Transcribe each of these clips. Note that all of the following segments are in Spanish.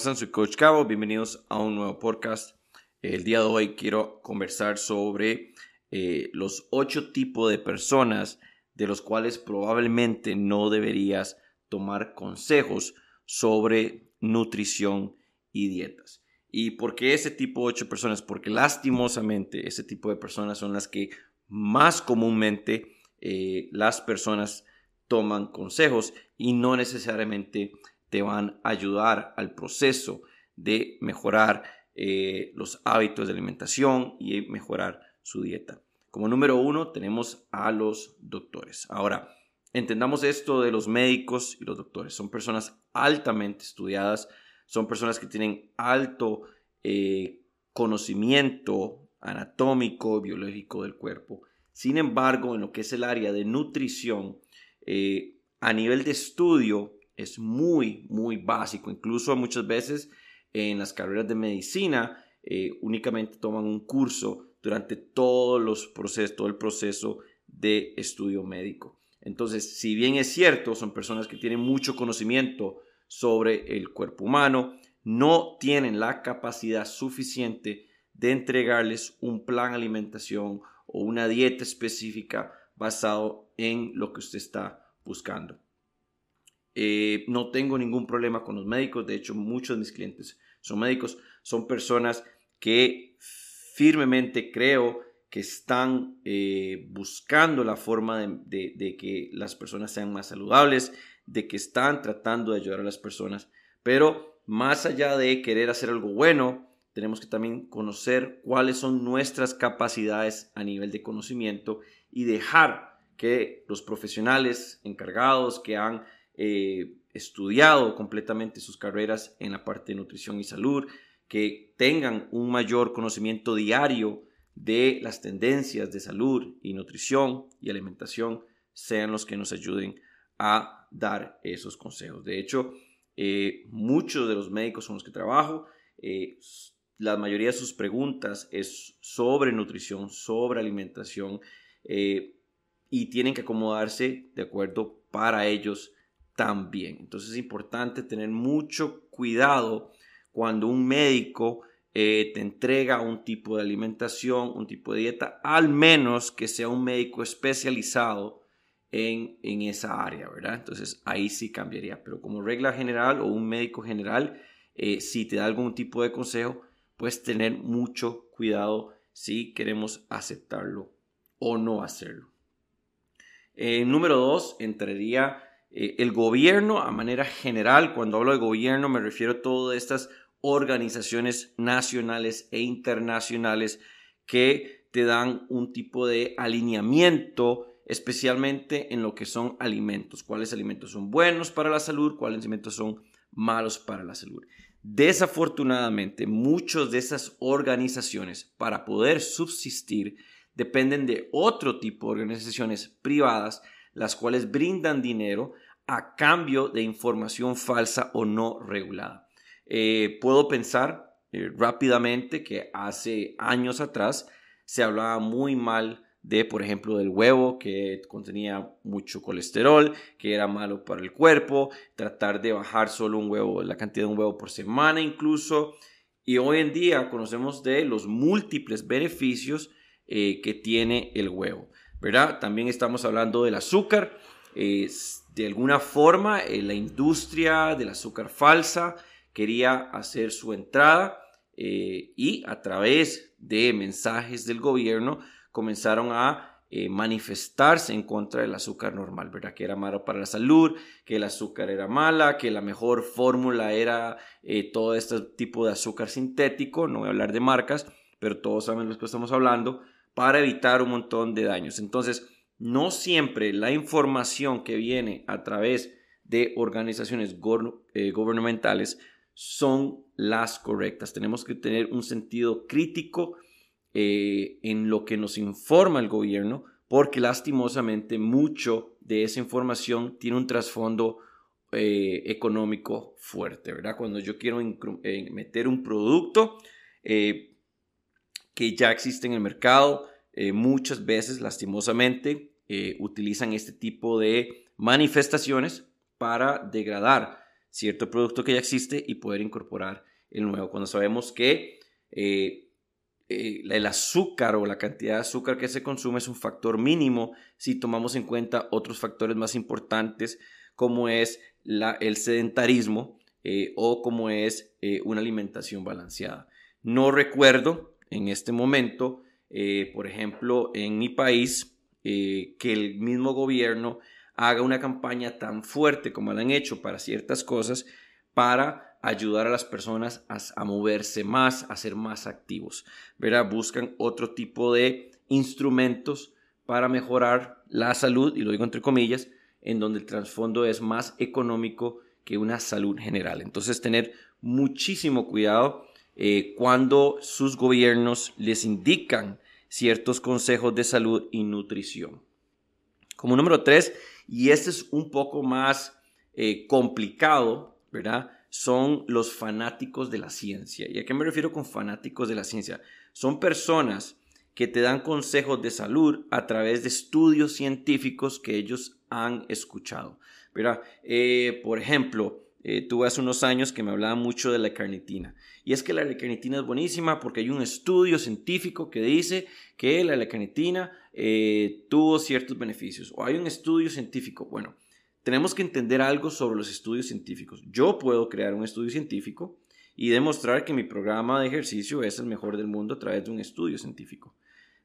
¿Cómo están? Soy Coach Cabo. Bienvenidos a un nuevo podcast. El día de hoy quiero conversar sobre eh, los ocho tipos de personas de los cuales probablemente no deberías tomar consejos sobre nutrición y dietas. ¿Y por qué ese tipo de ocho personas? Porque lastimosamente ese tipo de personas son las que más comúnmente eh, las personas toman consejos y no necesariamente te van a ayudar al proceso de mejorar eh, los hábitos de alimentación y mejorar su dieta. Como número uno tenemos a los doctores. Ahora, entendamos esto de los médicos y los doctores. Son personas altamente estudiadas, son personas que tienen alto eh, conocimiento anatómico, biológico del cuerpo. Sin embargo, en lo que es el área de nutrición, eh, a nivel de estudio es muy, muy básico. Incluso muchas veces en las carreras de medicina eh, únicamente toman un curso durante todos los procesos, todo el proceso de estudio médico. Entonces, si bien es cierto, son personas que tienen mucho conocimiento sobre el cuerpo humano, no tienen la capacidad suficiente de entregarles un plan de alimentación o una dieta específica basado en lo que usted está buscando. Eh, no tengo ningún problema con los médicos, de hecho muchos de mis clientes son médicos, son personas que firmemente creo que están eh, buscando la forma de, que las personas sean más saludables, de que están tratando de ayudar a las personas, pero más allá de querer hacer algo bueno, tenemos que también conocer cuáles son nuestras capacidades a nivel de conocimiento y dejar que los profesionales encargados que han eh, estudiado completamente sus carreras en la parte de nutrición y salud, que tengan un mayor conocimiento diario de las tendencias de salud y nutrición y alimentación, sean los que nos ayuden a dar esos consejos. De hecho, eh, muchos de los médicos con los que trabajo, eh, la mayoría de sus preguntas es sobre nutrición, sobre alimentación, y tienen que acomodarse de acuerdo para ellos también. Entonces es importante tener mucho cuidado cuando un médico eh, te entrega un tipo de alimentación, un tipo de dieta, al menos que sea un médico especializado en, esa área, ¿verdad? Entonces ahí sí cambiaría, pero como regla general o un médico general, eh, si te da algún tipo de consejo, pues tener mucho cuidado si queremos aceptarlo o no hacerlo. Eh, número dos, entraría eh, el gobierno a manera general, cuando hablo de gobierno me refiero a todas estas organizaciones nacionales e internacionales que te dan un tipo de alineamiento especialmente en lo que son alimentos, cuáles alimentos son buenos para la salud, cuáles alimentos son malos para la salud. Desafortunadamente, muchas de esas organizaciones para poder subsistir dependen de otro tipo de organizaciones privadas las cuales brindan dinero a cambio de información falsa o no regulada. Eh, puedo pensar eh, rápidamente que hace años atrás se hablaba muy mal de, por ejemplo, del huevo que contenía mucho colesterol, que era malo para el cuerpo, tratar de bajar solo un huevo, la cantidad de un huevo por semana incluso. Y hoy en día conocemos de los múltiples beneficios eh, que tiene el huevo. ¿Verdad? También estamos hablando del azúcar. de alguna forma, eh, la industria del azúcar falsa quería hacer su entrada eh, y a través de mensajes del gobierno comenzaron a eh, manifestarse en contra del azúcar normal, ¿verdad? Que era malo para la salud, que el azúcar era mala, que la mejor fórmula era todo este tipo de azúcar sintético, no voy a hablar de marcas, pero todos saben de lo que estamos hablando, para evitar un montón de daños. Entonces, no siempre la información que viene a través de organizaciones eh, gubernamentales son las correctas. Tenemos que tener un sentido crítico eh, en lo que nos informa el gobierno, porque lastimosamente mucho de esa información tiene un trasfondo eh, económico fuerte, ¿verdad? Cuando yo quiero meter un producto, que ya existe en el mercado. Eh, muchas veces, lastimosamente, eh, utilizan este tipo de manifestaciones para degradar cierto producto que ya existe y poder incorporar el nuevo. Cuando sabemos que eh, el azúcar o la cantidad de azúcar que se consume es un factor mínimo si tomamos en cuenta otros factores más importantes como es el sedentarismo o como es una alimentación balanceada. No recuerdo en este momento, por ejemplo, en mi país, que el mismo gobierno haga una campaña tan fuerte como la han hecho para ciertas cosas para ayudar a las personas a, moverse más, a ser más activos. ¿verdad? Buscan otro tipo de instrumentos para mejorar la salud, y lo digo entre comillas, en donde el trasfondo es más económico que una salud general. Entonces, tener muchísimo cuidado eh, cuando sus gobiernos les indican ciertos consejos de salud y nutrición. Como número tres, y este es un poco más eh, complicado, ¿verdad? Son los fanáticos de la ciencia. ¿Y a qué me refiero con fanáticos de la ciencia? Son personas que te dan consejos de salud a través de estudios científicos que ellos han escuchado. ¿verdad? Eh, por ejemplo, eh, tuve hace unos años que me hablaba mucho de la carnitina. Y es que la L-carnitina es buenísima porque hay un estudio científico que dice que la L-carnitina eh, tuvo ciertos beneficios. O hay un estudio científico. Bueno, tenemos que entender algo sobre los estudios científicos. Yo puedo crear un estudio científico y demostrar que mi programa de ejercicio es el mejor del mundo a través de un estudio científico.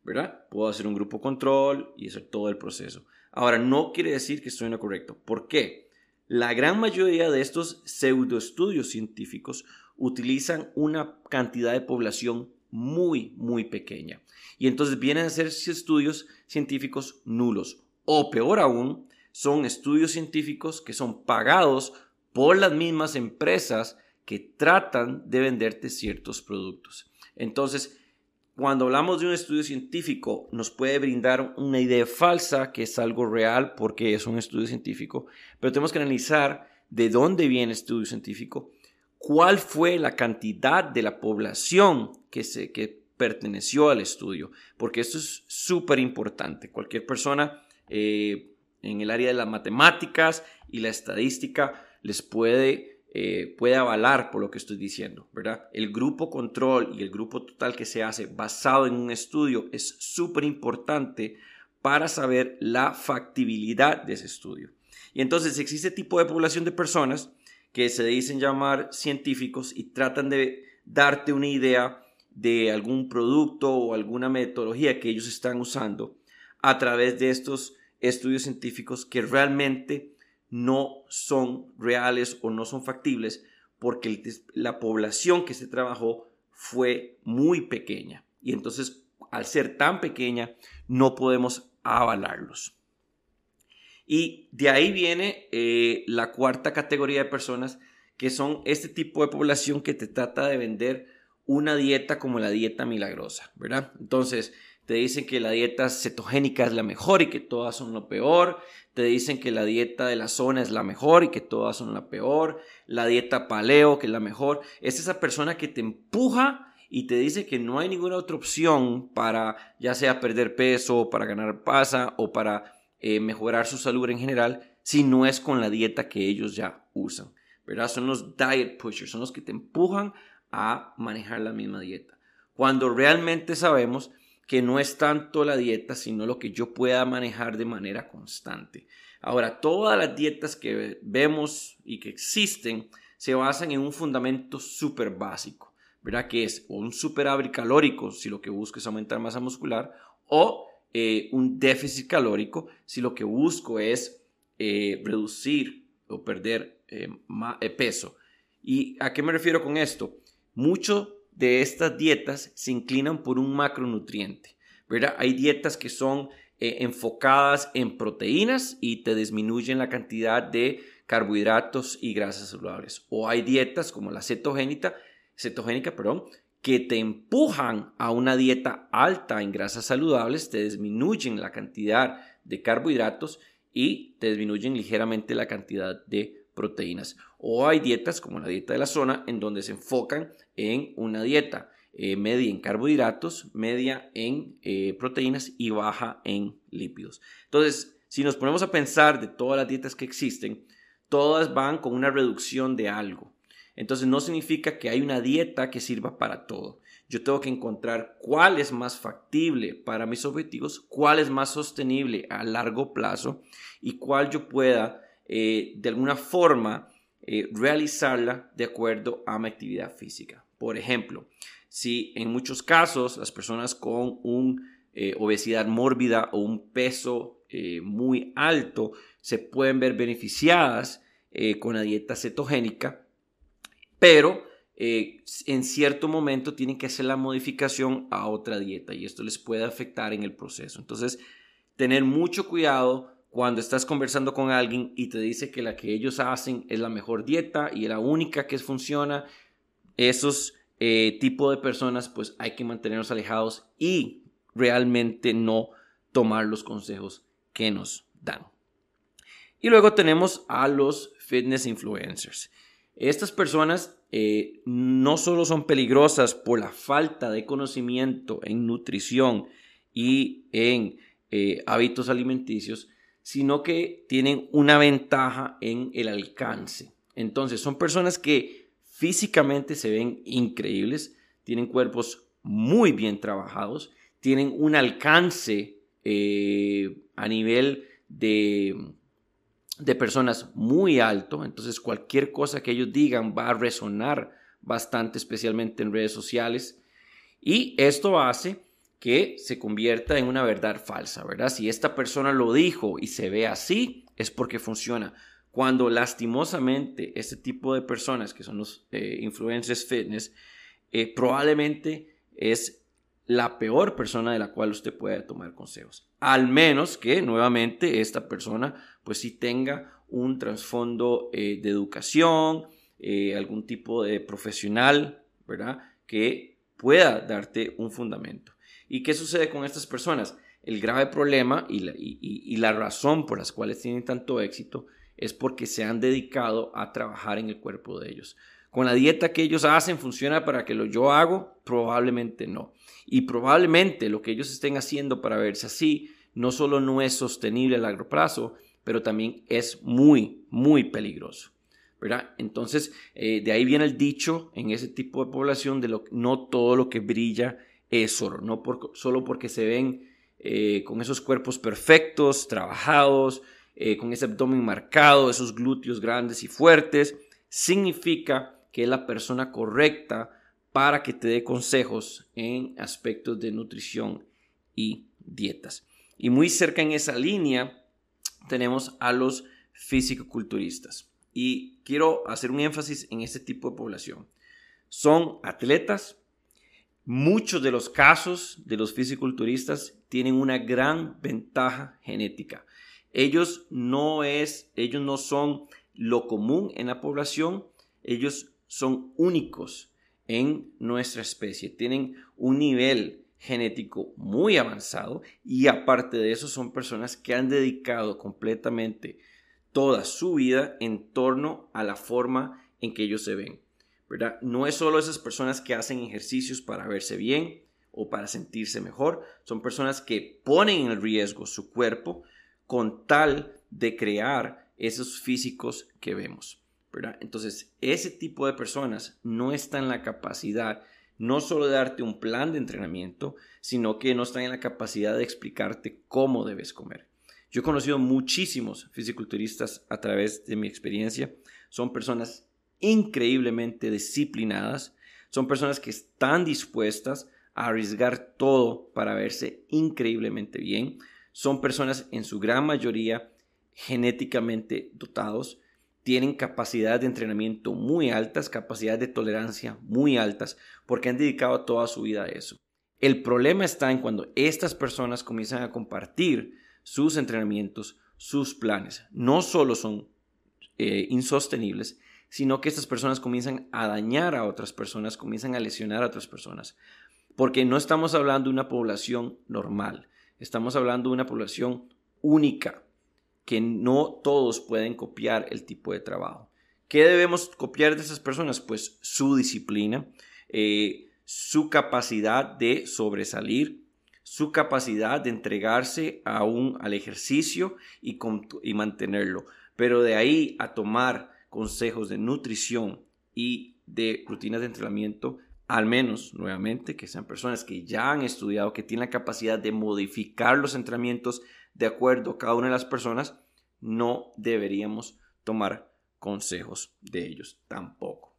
¿Verdad? Puedo hacer un grupo control y hacer todo el proceso. Ahora, no quiere decir que estoy en lo correcto. ¿Por qué? La gran mayoría de estos pseudoestudios científicos utilizan una cantidad de población muy, muy pequeña. Y entonces vienen a ser estudios científicos nulos. O peor aún, son estudios científicos que son pagados por las mismas empresas que tratan de venderte ciertos productos. Entonces, cuando hablamos de un estudio científico, nos puede brindar una idea falsa que es algo real porque es un estudio científico, pero tenemos que analizar de dónde viene el estudio científico, cuál fue la cantidad de la población que, se, que perteneció al estudio, porque esto es súper importante. Cualquier persona eh, en el área de las matemáticas y la estadística les puede eh, puede avalar por lo que estoy diciendo, ¿verdad? El grupo control y el grupo total que se hace basado en un estudio es súper importante para saber la factibilidad de ese estudio. Y entonces existe tipo de población de personas que se dicen llamar científicos y tratan de darte una idea de algún producto o alguna metodología que ellos están usando a través de estos estudios científicos que realmente no son reales o no son factibles porque la población que se trabajó fue muy pequeña. Y entonces, al ser tan pequeña, no podemos avalarlos. Y de ahí viene eh, la cuarta categoría de personas que son este tipo de población que te trata de vender una dieta como la dieta milagrosa, ¿verdad? Entonces, te dicen que la dieta cetogénica es la mejor y que todas son lo peor, te dicen que la dieta de la zona es la mejor y que todas son la peor, la dieta paleo que es la mejor, es esa persona que te empuja y te dice que no hay ninguna otra opción para ya sea perder peso, para ganar pasa o para eh, mejorar su salud en general, si no es con la dieta que ellos ya usan. ¿verdad? Son los diet pushers, son los que te empujan a manejar la misma dieta. Cuando realmente sabemos que no es tanto la dieta, sino lo que yo pueda manejar de manera constante. Ahora, todas las dietas que vemos y que existen se basan en un fundamento súper básico, ¿verdad? Que es un superávit calórico si lo que busco es aumentar masa muscular o eh, un déficit calórico si lo que busco es eh, reducir o perder eh, peso. ¿Y a qué me refiero con esto? Mucho de estas dietas se inclinan por un macronutriente, ¿verdad? Hay dietas que son eh, enfocadas en proteínas y te disminuyen la cantidad de carbohidratos y grasas saludables. O hay dietas como la cetogénica, cetogénica, perdón, que te empujan a una dieta alta en grasas saludables, te disminuyen la cantidad de carbohidratos y te disminuyen ligeramente la cantidad de proteínas. O hay dietas como la dieta de la zona en donde se enfocan en una dieta eh, media en carbohidratos, media en eh, proteínas y baja en lípidos. Entonces, si nos ponemos a pensar de todas las dietas que existen, todas van con una reducción de algo. Entonces no significa que hay una dieta que sirva para todo. Yo tengo que encontrar cuál es más factible para mis objetivos, cuál es más sostenible a largo plazo y cuál yo pueda eh, de alguna forma eh, realizarla de acuerdo a mi actividad física. Por ejemplo, si en muchos casos las personas con una eh, obesidad mórbida o un peso muy alto se pueden ver beneficiadas con la dieta cetogénica, pero en cierto momento tienen que hacer la modificación a otra dieta y esto les puede afectar en el proceso. Entonces, tener mucho cuidado cuando estás conversando con alguien y te dice que la que ellos hacen es la mejor dieta y la única que funciona, esos eh, tipos de personas pues hay que mantenerlos alejados y realmente no tomar los consejos que nos dan. Y luego tenemos a los fitness influencers. Estas personas eh, no solo son peligrosas por la falta de conocimiento en nutrición y en eh, hábitos alimenticios, sino que tienen una ventaja en el alcance. Entonces, son personas que físicamente se ven increíbles, tienen cuerpos muy bien trabajados, tienen un alcance eh, a nivel de de personas muy alto, entonces cualquier cosa que ellos digan va a resonar bastante, especialmente en redes sociales, y esto hace que se convierta en una verdad falsa, ¿verdad? Si esta persona lo dijo y se ve así, es porque funciona. Cuando lastimosamente este tipo de personas, que son los eh, influencers fitness, eh, probablemente es la peor persona de la cual usted puede tomar consejos. Al menos que nuevamente esta persona pues sí tenga un trasfondo eh, de educación, eh, algún tipo de profesional, ¿verdad? Que pueda darte un fundamento. ¿Y qué sucede con estas personas? El grave problema y la, razón por las cuales tienen tanto éxito es porque se han dedicado a trabajar en el cuerpo de ellos. Con la dieta que ellos hacen, ¿funciona para que lo yo hago? Probablemente no. Y probablemente lo que ellos estén haciendo para verse así no solo no es sostenible a largo plazo, pero también es muy, muy peligroso. ¿verdad? Entonces, eh, de ahí viene el dicho en ese tipo de población de lo, no todo lo que brilla es oro, no solo porque se ven eh, con esos cuerpos perfectos, trabajados, eh, con ese abdomen marcado, esos glúteos grandes y fuertes, significa que es la persona correcta para que te dé consejos en aspectos de nutrición y dietas. Y muy cerca en esa línea tenemos a los fisicoculturistas. Y quiero hacer un énfasis en este tipo de población. Son atletas. Muchos de los casos de los fisiculturistas tienen una gran ventaja genética. Ellos no es, ellos no son lo común en la población, ellos son únicos en nuestra especie. Tienen un nivel genético muy avanzado y aparte de eso son personas que han dedicado completamente toda su vida en torno a la forma en que ellos se ven. No es solo esas personas que hacen ejercicios para verse bien o para sentirse mejor, son personas que ponen en riesgo su cuerpo con tal de crear esos físicos que vemos. ¿verdad? Entonces, ese tipo de personas no está en la capacidad no solo de darte un plan de entrenamiento, sino que no están en la capacidad de explicarte cómo debes comer. Yo he conocido muchísimos fisiculturistas a través de mi experiencia. Son personas increíblemente disciplinadas, son personas que están dispuestas a arriesgar todo para verse increíblemente bien. Son personas en su gran mayoría genéticamente dotados, tienen capacidades de entrenamiento muy altas, capacidades de tolerancia muy altas, porque han dedicado toda su vida a eso. El problema está en cuando estas personas comienzan a compartir sus entrenamientos, sus planes. No solo son eh, insostenibles, sino que estas personas comienzan a dañar a otras personas, comienzan a lesionar a otras personas. Porque no estamos hablando de una población normal, estamos hablando de una población única, que no todos pueden copiar el tipo de trabajo. ¿Qué debemos copiar de esas personas? Pues su disciplina, eh, su capacidad de sobresalir, su capacidad de entregarse a al ejercicio y, y mantenerlo. Pero de ahí a tomar consejos de nutrición y de rutinas de entrenamiento, al menos nuevamente que sean personas que ya han estudiado, que tienen la capacidad de modificar los entrenamientos de acuerdo a cada una de las personas, no deberíamos tomar consejos de ellos tampoco.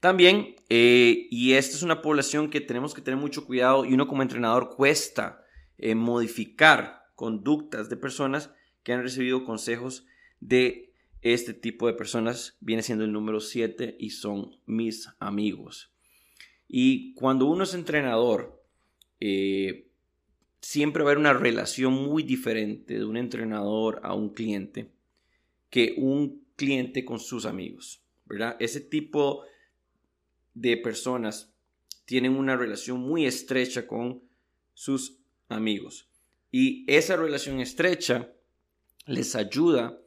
También, eh, y esta es una población que tenemos que tener mucho cuidado y uno como entrenador cuesta eh, modificar conductas de personas que han recibido consejos de este tipo de personas viene siendo el número 7 y son mis amigos. Y cuando uno es entrenador, eh, siempre va a haber una relación muy diferente de un entrenador a un cliente que un cliente con sus amigos, ¿verdad? Ese tipo de personas tienen una relación muy estrecha con sus amigos. Y esa relación estrecha les ayuda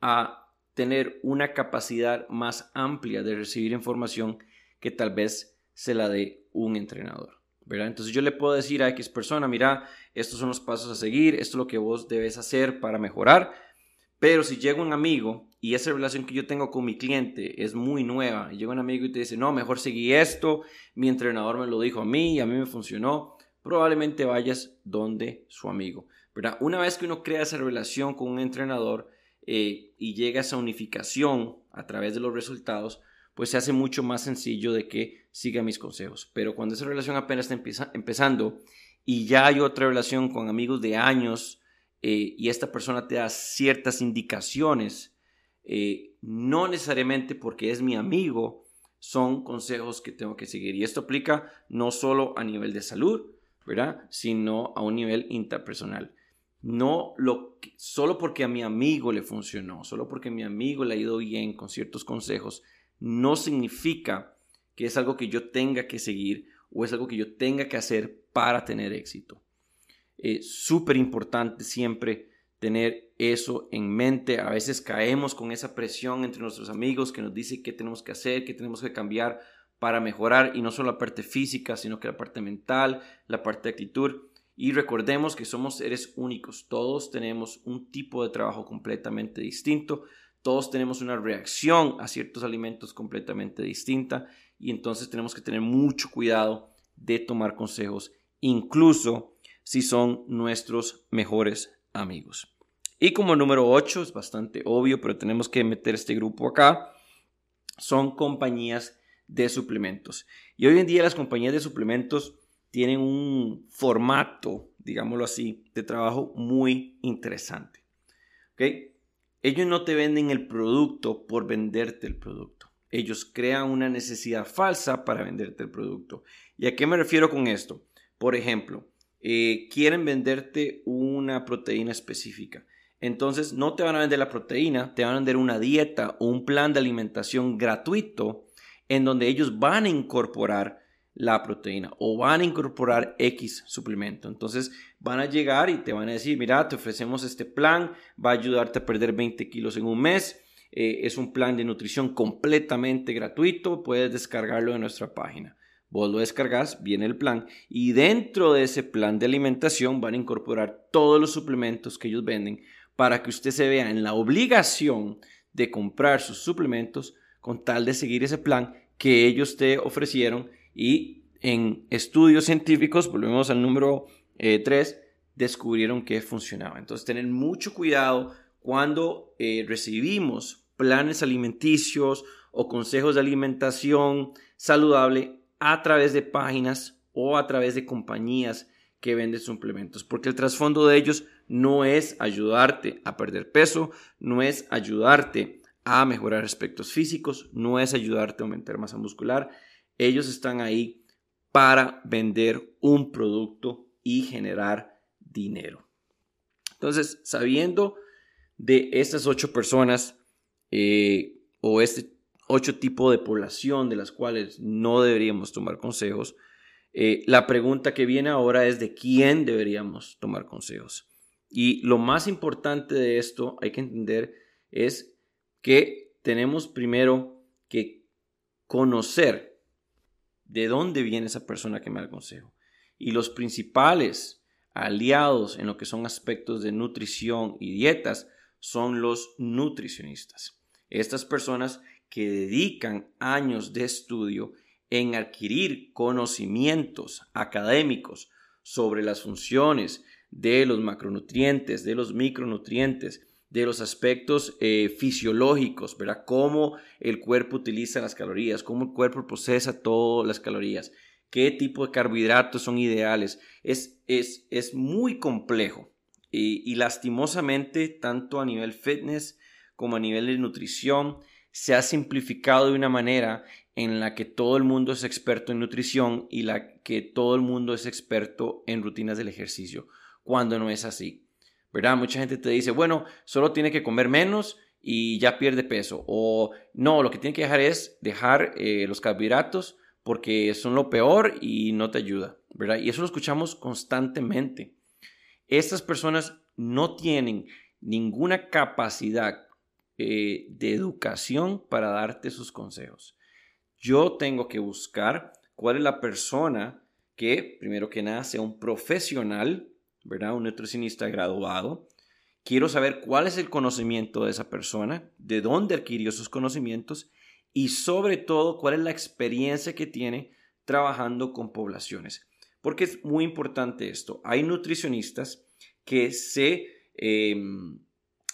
a tener una capacidad más amplia de recibir información que tal vez se la dé un entrenador. ¿verdad? Entonces yo le puedo decir a X persona, mira, estos son los pasos a seguir, esto es lo que vos debes hacer para mejorar, pero si llega un amigo y esa relación que yo tengo con mi cliente es muy nueva, y llega un amigo y te dice, no, mejor seguí esto, mi entrenador me lo dijo a mí y a mí me funcionó, probablemente vayas donde su amigo. ¿verdad? Una vez que uno crea esa relación con un entrenador, eh, y llega esa unificación a través de los resultados, pues se hace mucho más sencillo de que siga mis consejos. Pero cuando esa relación apenas está empezando y ya hay otra relación con amigos de años eh, y esta persona te da ciertas indicaciones, eh, no necesariamente porque es mi amigo, son consejos que tengo que seguir. Y esto aplica no solo a nivel de salud, ¿verdad? Sino a un nivel interpersonal. No lo solo porque a mi amigo le funcionó, solo porque mi amigo le ha ido bien con ciertos consejos, no significa que es algo que yo tenga que seguir o es algo que yo tenga que hacer para tener éxito. Es súper importante siempre tener eso en mente. A veces caemos con esa presión entre nuestros amigos que nos dice qué tenemos que hacer, qué tenemos que cambiar para mejorar y no solo la parte física, sino que la parte mental, la parte de actitud. Y recordemos que somos seres únicos, todos tenemos un tipo de trabajo completamente distinto, todos tenemos una reacción a ciertos alimentos completamente distinta y entonces tenemos que tener mucho cuidado de tomar consejos, incluso si son nuestros mejores amigos. Y como número 8, es bastante obvio, pero tenemos que meter este grupo acá, son compañías de suplementos. Y hoy en día las compañías de suplementos tienen un formato, digámoslo así, de trabajo muy interesante. ¿Okay? Ellos no te venden el producto por venderte el producto. Ellos crean una necesidad falsa para venderte el producto. ¿Y a qué me refiero con esto? Por ejemplo, eh, quieren venderte una proteína específica. Entonces no te van a vender la proteína, te van a vender una dieta o un plan de alimentación gratuito en donde ellos van a incorporar la proteína o van a incorporar X suplemento. Entonces van a llegar y te van a decir, mira, te ofrecemos este plan, va a ayudarte a perder 20 kilos en un mes. Eh, es un plan de nutrición completamente gratuito, puedes descargarlo en nuestra página. Vos lo descargas, viene el plan y dentro de ese plan de alimentación van a incorporar todos los suplementos que ellos venden para que usted se vea en la obligación de comprar sus suplementos con tal de seguir ese plan que ellos te ofrecieron y en estudios científicos, volvemos al número 3, eh, descubrieron que funcionaba. Entonces, tener mucho cuidado cuando eh, recibimos planes alimenticios o consejos de alimentación saludable a través de páginas o a través de compañías que venden suplementos, porque el trasfondo de ellos no es ayudarte a perder peso, no es ayudarte a mejorar aspectos físicos, no es ayudarte a aumentar masa muscular, ellos están ahí para vender un producto y generar dinero. Entonces, sabiendo de estas ocho personas eh, o este ocho tipos de población de las cuales no deberíamos tomar consejos, eh, la pregunta que viene ahora es de quién deberíamos tomar consejos. Y lo más importante de esto hay que entender es que tenemos primero que conocer de dónde viene esa persona que me da consejo. Y los principales aliados en lo que son aspectos de nutrición y dietas son los nutricionistas. Estas personas que dedican años de estudio en adquirir conocimientos académicos sobre las funciones de los macronutrientes, de los micronutrientes, de los aspectos eh, fisiológicos, ¿verdad? Cómo el cuerpo utiliza las calorías, cómo el cuerpo procesa todas las calorías, qué tipo de carbohidratos son ideales. Es, es, es muy complejo y, y lastimosamente, tanto a nivel fitness como a nivel de nutrición, se ha simplificado de una manera en la que todo el mundo es experto en nutrición y la que todo el mundo es experto en rutinas del ejercicio, cuando no es así. ¿Verdad? Mucha gente te dice, bueno, solo tiene que comer menos y ya pierde peso. O no, lo que tiene que dejar es dejar eh, los carbohidratos porque son lo peor y no te ayuda, ¿verdad? Y eso lo escuchamos constantemente. Estas personas no tienen ninguna capacidad eh, de educación para darte sus consejos. Yo tengo que buscar cuál es la persona que, primero que nada, sea un profesional ¿verdad? Un nutricionista graduado. Quiero saber cuál es el conocimiento de esa persona, de dónde adquirió sus conocimientos y sobre todo cuál es la experiencia que tiene trabajando con poblaciones. Porque es muy importante esto. Hay nutricionistas que se em,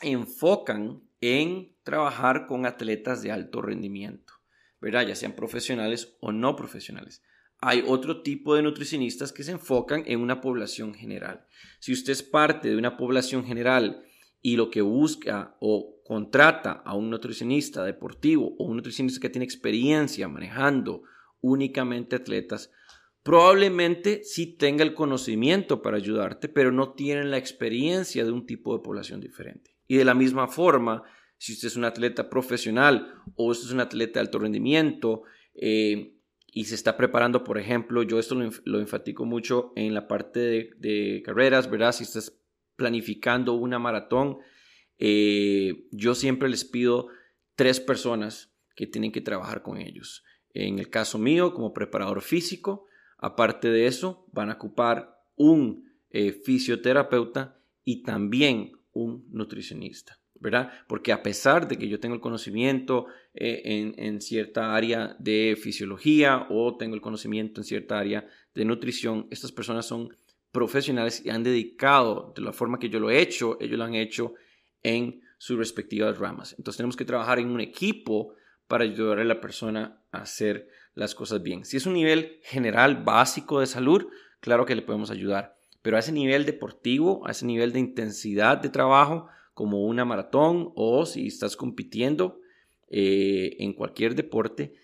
enfocan en trabajar con atletas de alto rendimiento, ¿verdad? Ya sean profesionales o no profesionales hay otro tipo de nutricionistas que se enfocan en una población general. Si usted es parte de una población general y lo que busca o contrata a un nutricionista deportivo o un nutricionista que tiene experiencia manejando únicamente atletas, probablemente sí tenga el conocimiento para ayudarte, pero no tienen la experiencia de un tipo de población diferente. Y de la misma forma, si usted es un atleta profesional o usted es un atleta de alto rendimiento, eh, y se está preparando, por ejemplo, yo esto lo, enfatico mucho en la parte de, carreras, ¿verdad? Si estás planificando una maratón, eh, yo siempre les pido tres personas que tienen que trabajar con ellos. En el caso mío, como preparador físico, aparte de eso, van a ocupar un eh, fisioterapeuta y también un nutricionista. ¿Verdad? Porque a pesar de que yo tengo el conocimiento eh, en, cierta área de fisiología o tengo el conocimiento en cierta área de nutrición, estas personas son profesionales y han dedicado de la forma que yo lo he hecho, ellos lo han hecho en sus respectivas ramas. Entonces tenemos que trabajar en un equipo para ayudar a la persona a hacer las cosas bien. Si es un nivel general básico de salud, claro que le podemos ayudar, pero a ese nivel deportivo, a ese nivel de intensidad de trabajo, como una maratón o si estás compitiendo eh, en cualquier deporte,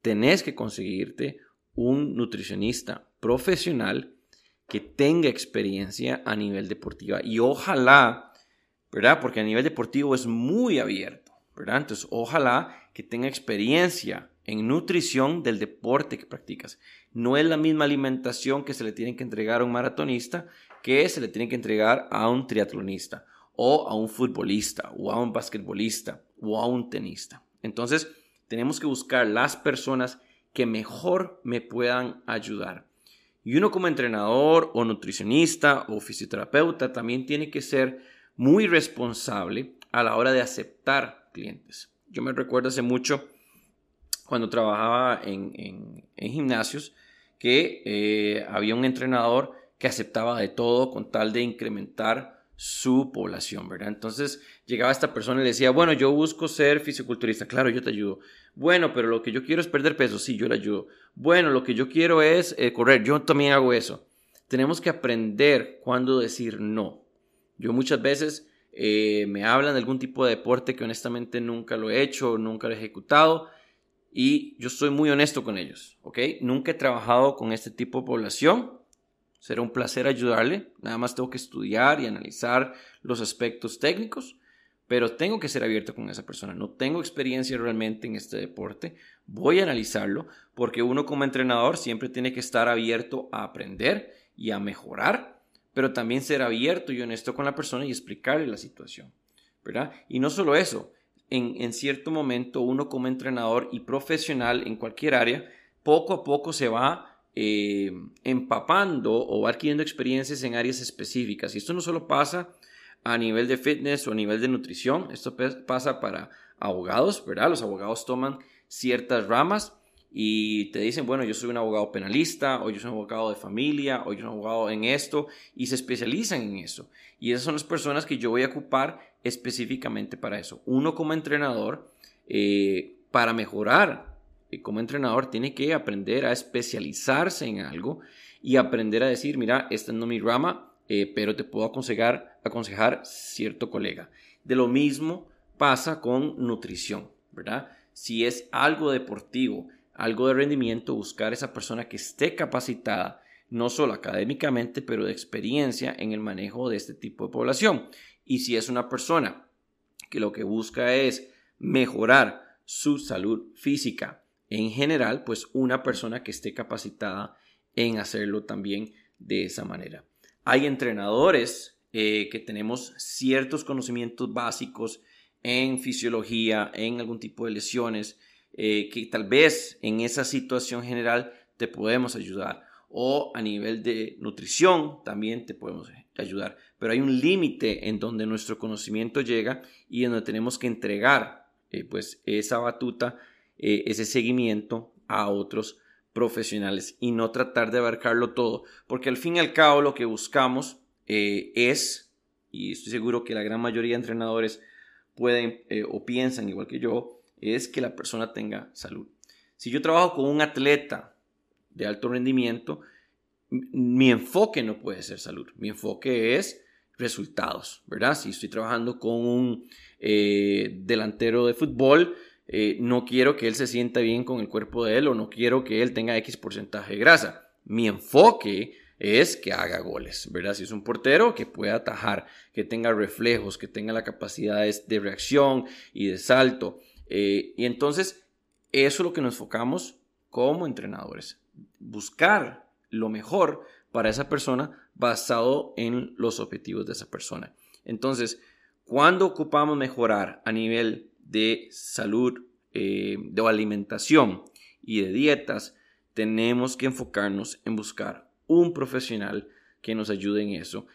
tenés que conseguirte un nutricionista profesional que tenga experiencia a nivel deportivo. Y ojalá, ¿verdad? Porque a nivel deportivo es muy abierto, ¿verdad? Entonces, ojalá que tenga experiencia en nutrición del deporte que practicas. No es la misma alimentación que se le tiene que entregar a un maratonista que se le tiene que entregar a un triatlonista o a un futbolista o a un basquetbolista o a un tenista. Entonces, tenemos que buscar las personas que mejor me puedan ayudar. Y uno como entrenador o nutricionista o fisioterapeuta también tiene que ser muy responsable a la hora de aceptar clientes. Yo me recuerdo hace mucho cuando trabajaba en, gimnasios que eh, había un entrenador que aceptaba de todo con tal de incrementar su población, ¿verdad? Entonces llegaba esta persona y le decía, bueno, yo busco ser fisiculturista, claro, yo te ayudo. Bueno, pero lo que yo quiero es perder peso, sí, yo le ayudo. Bueno, lo que yo quiero es eh, correr, yo también hago eso. Tenemos que aprender cuándo decir no. Yo muchas veces eh, me hablan de algún tipo de deporte que honestamente nunca lo he hecho, nunca lo he ejecutado y yo soy muy honesto con ellos, ¿ok? Nunca he trabajado con este tipo de población, Será un placer ayudarle. Nada más tengo que estudiar y analizar los aspectos técnicos, pero tengo que ser abierto con esa persona. No tengo experiencia realmente en este deporte. Voy a analizarlo porque uno como entrenador siempre tiene que estar abierto a aprender y a mejorar, pero también ser abierto y honesto con la persona y explicarle la situación. ¿verdad? Y no solo eso, en, en cierto momento uno como entrenador y profesional en cualquier área, poco a poco se va eh, empapando o adquiriendo experiencias en áreas específicas. Y esto no solo pasa a nivel de fitness o a nivel de nutrición. Esto pasa para abogados, ¿verdad? Los abogados toman ciertas ramas y te dicen, bueno, yo soy un abogado penalista, o yo soy un abogado de familia, o yo soy un abogado en esto, y se especializan en eso. Y esas son las personas que yo voy a ocupar específicamente para eso. Uno como entrenador, eh, para mejorar como entrenador, tiene que aprender a especializarse en algo y aprender a decir, mira, esta no es mi rama, eh, pero te puedo aconsejar, aconsejar cierto colega. De lo mismo pasa con nutrición, ¿verdad? Si es algo deportivo, algo de rendimiento, buscar esa persona que esté capacitada, no solo académicamente, pero de experiencia en el manejo de este tipo de población. Y si es una persona que lo que busca es mejorar su salud física en general, pues una persona que esté capacitada en hacerlo también de esa manera. Hay entrenadores eh, que tenemos ciertos conocimientos básicos en fisiología, en algún tipo de lesiones, eh, que tal vez en esa situación general te podemos ayudar. O a nivel de nutrición también te podemos ayudar. Pero hay un límite en donde nuestro conocimiento llega y en donde tenemos que entregar eh, pues esa batuta, eh, ese seguimiento a otros profesionales y no tratar de abarcarlo todo. Porque al fin y al cabo lo que buscamos es, y estoy seguro que la gran mayoría de entrenadores pueden o piensan igual que yo, es que la persona tenga salud. Si yo trabajo con un atleta de alto rendimiento, mi enfoque no puede ser salud, mi enfoque es resultados, ¿verdad? Si estoy trabajando con un eh, delantero de fútbol, eh, no quiero que él se sienta bien con el cuerpo de él o no quiero que él tenga X porcentaje de grasa. Mi enfoque es que haga goles, ¿verdad? Si es un portero, que pueda atajar, que tenga reflejos, que tenga la capacidad de reacción y de salto. Eh, y entonces, eso es lo que nos enfocamos como entrenadores. Buscar lo mejor para esa persona basado en los objetivos de esa persona. Entonces, cuando ocupamos mejorar a nivel de salud, eh, de alimentación y de dietas, tenemos que enfocarnos en buscar un profesional que nos ayude en eso,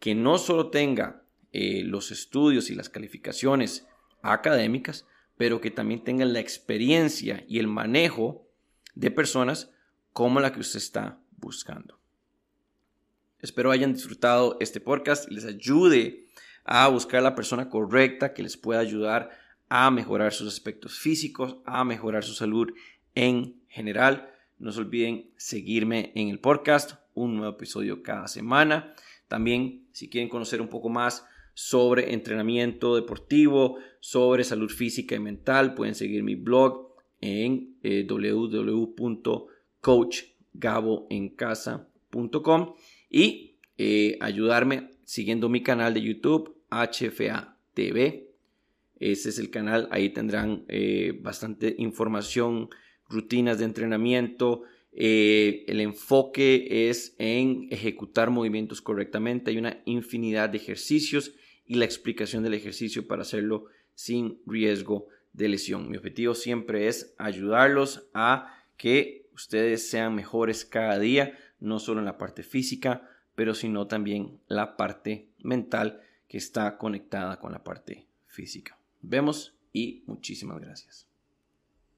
que no solo tenga eh, los estudios y las calificaciones académicas, pero que también tengan la experiencia y el manejo de personas como la que usted está buscando. Espero hayan disfrutado este podcast y les ayude a buscar la persona correcta que les pueda ayudar a mejorar sus aspectos físicos, a mejorar su salud en general. No se olviden seguirme en el podcast, un nuevo episodio cada semana. También, si quieren conocer un poco más sobre entrenamiento deportivo, sobre salud física y mental. Pueden seguir mi blog en eh, www.coachgaboencasa.com y eh, ayudarme siguiendo mi canal de YouTube HFA TV. Ese es el canal, ahí tendrán eh, bastante información, rutinas de entrenamiento, el enfoque es en ejecutar movimientos correctamente. Hay una infinidad de ejercicios y la explicación del ejercicio para hacerlo sin riesgo de lesión. Mi objetivo siempre es ayudarlos a que ustedes sean mejores cada día, no solo en la parte física, pero sino también la parte mental que está conectada con la parte física. Vemos y muchísimas gracias.